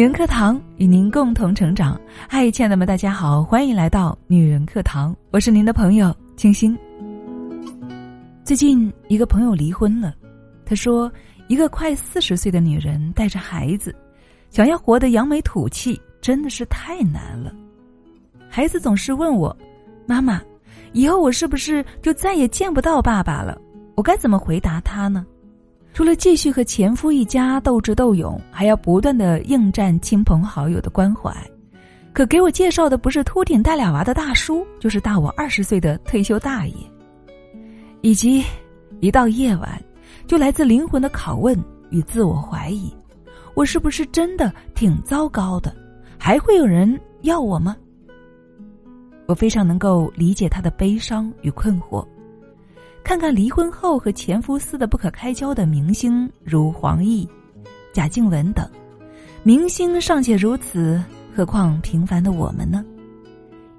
女人课堂与您共同成长。嗨，亲爱的们，大家好，欢迎来到女人课堂，我是您的朋友清新。最近一个朋友离婚了，他说，一个快四十岁的女人带着孩子，想要活得扬眉吐气，真的是太难了。孩子总是问我：“妈妈，以后我是不是就再也见不到爸爸了？我该怎么回答他呢？”除了继续和前夫一家斗智斗勇，还要不断的应战亲朋好友的关怀，可给我介绍的不是秃顶带俩娃的大叔，就是大我二十岁的退休大爷。以及一到夜晚，就来自灵魂的拷问与自我怀疑：我是不是真的挺糟糕的？还会有人要我吗？我非常能够理解他的悲伤与困惑。看看离婚后和前夫撕得不可开交的明星，如黄奕、贾静雯等，明星尚且如此，何况平凡的我们呢？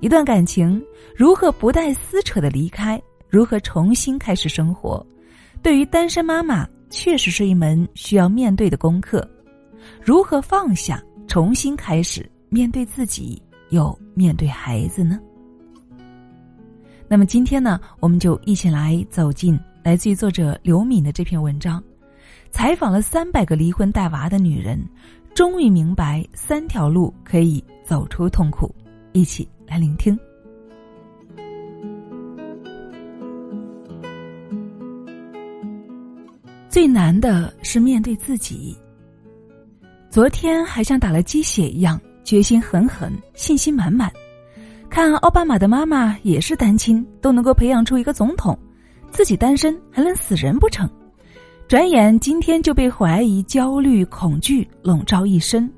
一段感情如何不带撕扯的离开，如何重新开始生活，对于单身妈妈确实是一门需要面对的功课。如何放下，重新开始面对自己，又面对孩子呢？那么今天呢，我们就一起来走进来自于作者刘敏的这篇文章，采访了三百个离婚带娃的女人，终于明白三条路可以走出痛苦，一起来聆听。最难的是面对自己。昨天还像打了鸡血一样，决心狠狠，信心满满。看奥巴马的妈妈也是单亲，都能够培养出一个总统，自己单身还能死人不成？转眼今天就被怀疑、焦虑、恐惧笼罩一身，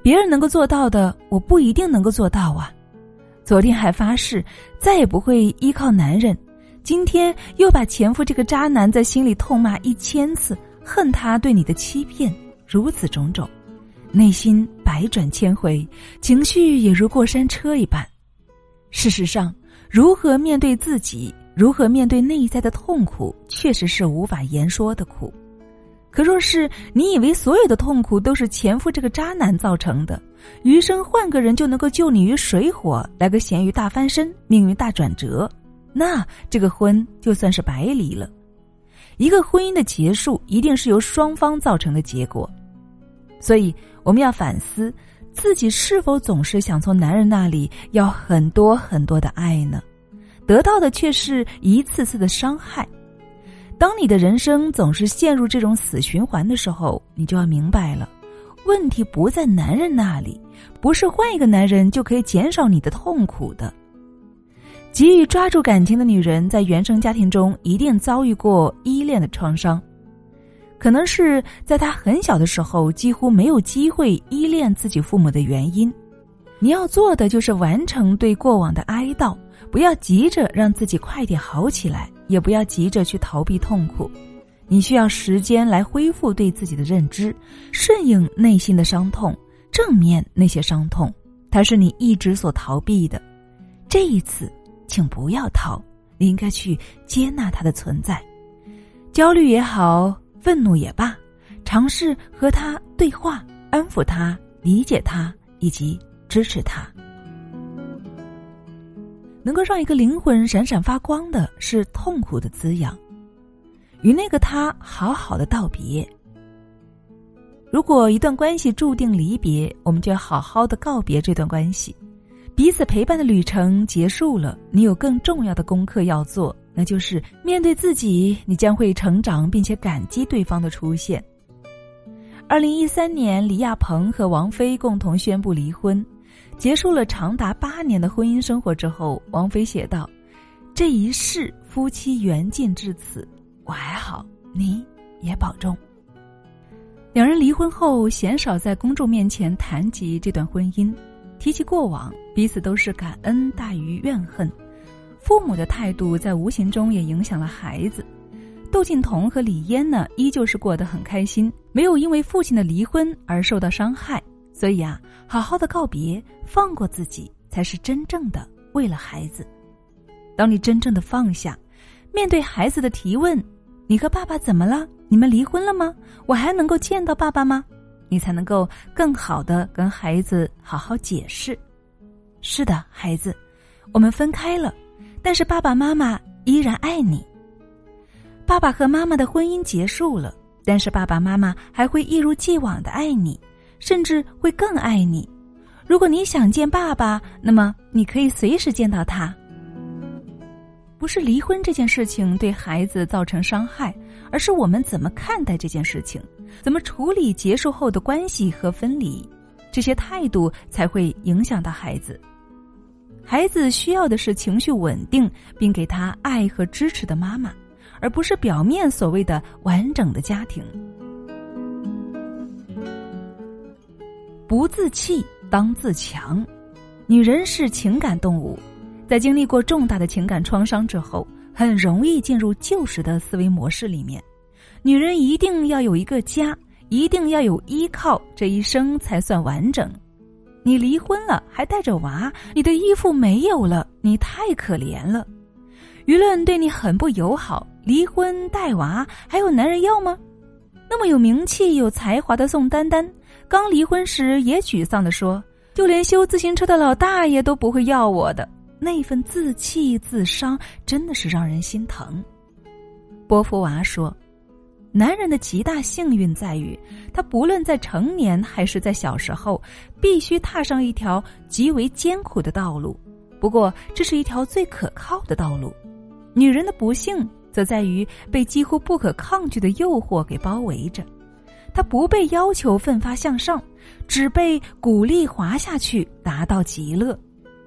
别人能够做到的，我不一定能够做到啊！昨天还发誓再也不会依靠男人，今天又把前夫这个渣男在心里痛骂一千次，恨他对你的欺骗，如此种种，内心百转千回，情绪也如过山车一般。事实上，如何面对自己，如何面对内在的痛苦，确实是无法言说的苦。可若是你以为所有的痛苦都是前夫这个渣男造成的，余生换个人就能够救你于水火，来个咸鱼大翻身，命运大转折，那这个婚就算是白离了。一个婚姻的结束，一定是由双方造成的结果，所以我们要反思。自己是否总是想从男人那里要很多很多的爱呢？得到的却是一次次的伤害。当你的人生总是陷入这种死循环的时候，你就要明白了，问题不在男人那里，不是换一个男人就可以减少你的痛苦的。急于抓住感情的女人，在原生家庭中一定遭遇过依恋的创伤。可能是在他很小的时候几乎没有机会依恋自己父母的原因，你要做的就是完成对过往的哀悼，不要急着让自己快点好起来，也不要急着去逃避痛苦，你需要时间来恢复对自己的认知，顺应内心的伤痛，正面那些伤痛，它是你一直所逃避的，这一次，请不要逃，你应该去接纳它的存在，焦虑也好。愤怒也罢，尝试和他对话，安抚他，理解他，以及支持他。能够让一个灵魂闪闪发光的是痛苦的滋养，与那个他好好的道别。如果一段关系注定离别，我们就要好好的告别这段关系。彼此陪伴的旅程结束了，你有更重要的功课要做。那就是面对自己，你将会成长，并且感激对方的出现。二零一三年，李亚鹏和王菲共同宣布离婚，结束了长达八年的婚姻生活之后，王菲写道：“这一世夫妻缘尽至此，我还好，你也保重。”两人离婚后，鲜少在公众面前谈及这段婚姻，提起过往，彼此都是感恩大于怨恨。父母的态度在无形中也影响了孩子。窦靖童和李嫣呢，依旧是过得很开心，没有因为父亲的离婚而受到伤害。所以啊，好好的告别，放过自己，才是真正的为了孩子。当你真正的放下，面对孩子的提问：“你和爸爸怎么了？你们离婚了吗？我还能够见到爸爸吗？”你才能够更好的跟孩子好好解释。是的，孩子，我们分开了，但是爸爸妈妈依然爱你。爸爸和妈妈的婚姻结束了，但是爸爸妈妈还会一如既往的爱你，甚至会更爱你。如果你想见爸爸，那么你可以随时见到他。不是离婚这件事情对孩子造成伤害，而是我们怎么看待这件事情，怎么处理结束后的关系和分离，这些态度才会影响到孩子。孩子需要的是情绪稳定并给他爱和支持的妈妈，而不是表面所谓的完整的家庭。不自弃，当自强。女人是情感动物，在经历过重大的情感创伤之后，很容易进入旧时的思维模式里面。女人一定要有一个家，一定要有依靠，这一生才算完整。你离婚了，还带着娃，你的衣服没有了，你太可怜了。舆论对你很不友好，离婚带娃还有男人要吗？那么有名气、有才华的宋丹丹，刚离婚时也沮丧地说：“就连修自行车的老大爷都不会要我的。”那份自弃自伤，真的是让人心疼。波伏娃说。男人的极大幸运在于，他不论在成年还是在小时候，必须踏上一条极为艰苦的道路。不过，这是一条最可靠的道路。女人的不幸则在于被几乎不可抗拒的诱惑给包围着，她不被要求奋发向上，只被鼓励滑下去，达到极乐。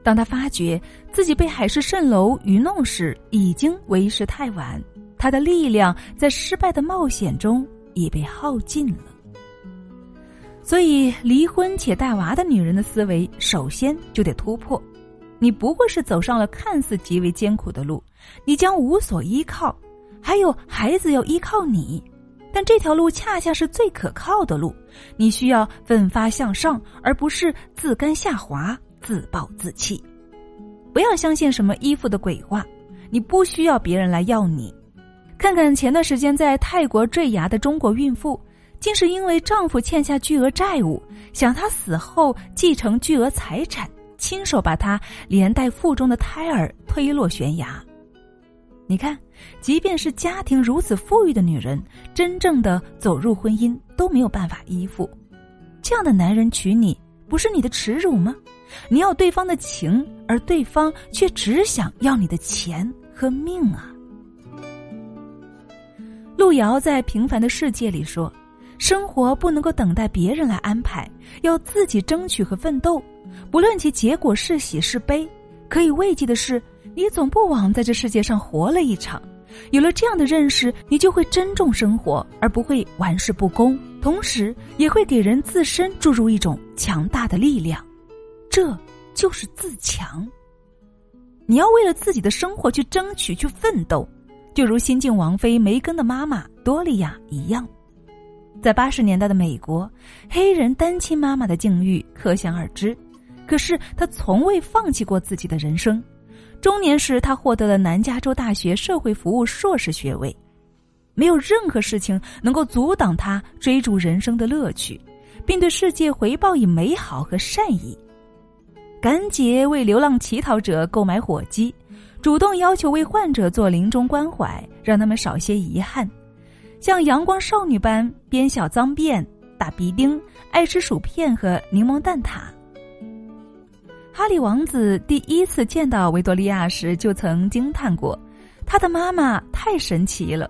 当她发觉自己被海市蜃楼愚弄时，已经为时太晚。他的力量在失败的冒险中已被耗尽了，所以离婚且带娃的女人的思维首先就得突破。你不过是走上了看似极为艰苦的路，你将无所依靠，还有孩子要依靠你，但这条路恰恰是最可靠的路。你需要奋发向上，而不是自甘下滑、自暴自弃。不要相信什么依附的鬼话，你不需要别人来要你。看看前段时间在泰国坠崖的中国孕妇，竟是因为丈夫欠下巨额债务，想她死后继承巨额财产，亲手把她连带腹中的胎儿推落悬崖。你看，即便是家庭如此富裕的女人，真正的走入婚姻都没有办法依附，这样的男人娶你，不是你的耻辱吗？你要对方的情，而对方却只想要你的钱和命啊！路遥在《平凡的世界》里说：“生活不能够等待别人来安排，要自己争取和奋斗。不论其结果是喜是悲，可以慰藉的是，你总不枉在这世界上活了一场。有了这样的认识，你就会珍重生活，而不会玩世不恭。同时，也会给人自身注入一种强大的力量。这就是自强。你要为了自己的生活去争取，去奋斗。”就如新晋王妃梅根的妈妈多利亚一样，在八十年代的美国，黑人单亲妈妈的境遇可想而知。可是她从未放弃过自己的人生。中年时，她获得了南加州大学社会服务硕士学位。没有任何事情能够阻挡她追逐人生的乐趣，并对世界回报以美好和善意。赶紧为流浪乞讨者购买火鸡。主动要求为患者做临终关怀，让他们少些遗憾；像阳光少女般编小脏辫、打鼻钉，爱吃薯片和柠檬蛋挞。哈利王子第一次见到维多利亚时，就曾惊叹过：“他的妈妈太神奇了，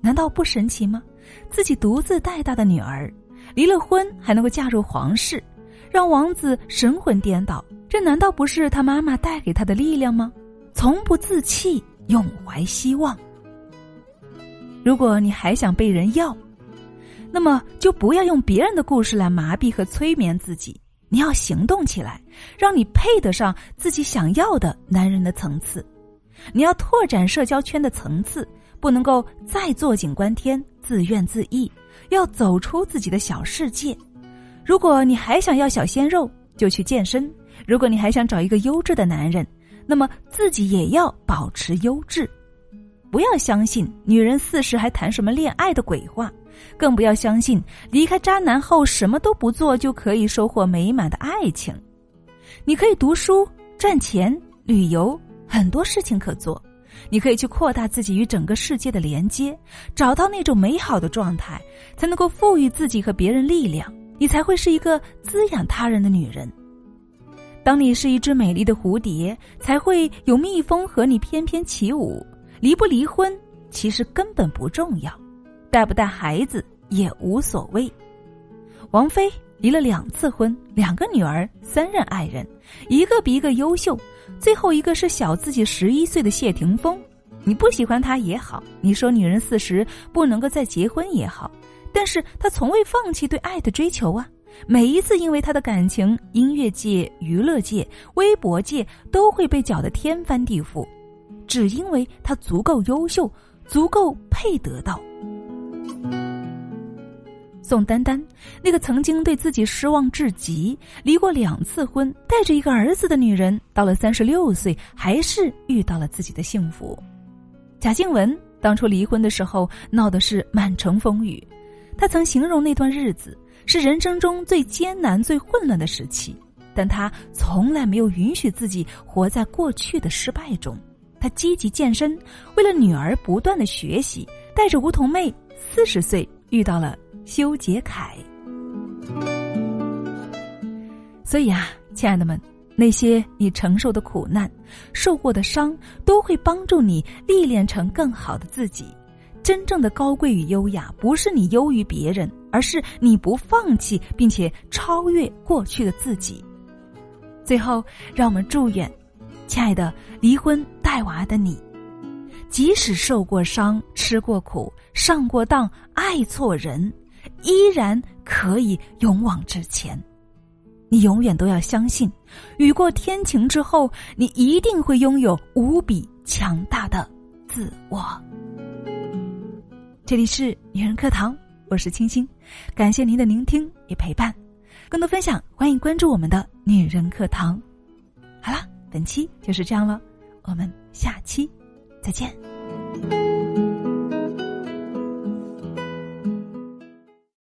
难道不神奇吗？自己独自带大的女儿，离了婚还能够嫁入皇室，让王子神魂颠倒，这难道不是他妈妈带给他的力量吗？”从不自弃，永怀希望。如果你还想被人要，那么就不要用别人的故事来麻痹和催眠自己。你要行动起来，让你配得上自己想要的男人的层次。你要拓展社交圈的层次，不能够再坐井观天、自怨自艾，要走出自己的小世界。如果你还想要小鲜肉，就去健身；如果你还想找一个优质的男人，那么自己也要保持优质。不要相信女人四十还谈什么恋爱的鬼话，更不要相信离开渣男后什么都不做就可以收获美满的爱情。你可以读书、赚钱、旅游，很多事情可做。你可以去扩大自己与整个世界的连接，找到那种美好的状态，才能够赋予自己和别人力量。你才会是一个滋养他人的女人。当你是一只美丽的蝴蝶，才会有蜜蜂和你翩翩起舞。离不离婚其实根本不重要，带不带孩子也无所谓。王菲离了两次婚，两个女儿，三任爱人，一个比一个优秀。最后一个是小自己十一岁的谢霆锋。你不喜欢他也好，你说女人四十不能够再结婚也好，但是他从未放弃对爱的追求啊。每一次因为他的感情，音乐界、娱乐界、微博界都会被搅得天翻地覆，只因为他足够优秀，足够配得到。宋丹丹，那个曾经对自己失望至极、离过两次婚、带着一个儿子的女人，到了三十六岁，还是遇到了自己的幸福。贾静雯当初离婚的时候，闹的是满城风雨，她曾形容那段日子。是人生中最艰难、最混乱的时期，但他从来没有允许自己活在过去的失败中。他积极健身，为了女儿不断的学习，带着梧桐妹，四十岁遇到了修杰楷。所以啊，亲爱的们，那些你承受的苦难、受过的伤，都会帮助你历练成更好的自己。真正的高贵与优雅，不是你优于别人，而是你不放弃并且超越过去的自己。最后，让我们祝愿，亲爱的离婚带娃的你，即使受过伤、吃过苦、上过当、爱错人，依然可以勇往直前。你永远都要相信，雨过天晴之后，你一定会拥有无比强大的自我。这里是女人课堂，我是清新，感谢您的聆听与陪伴，更多分享欢迎关注我们的女人课堂。好了，本期就是这样了，我们下期再见。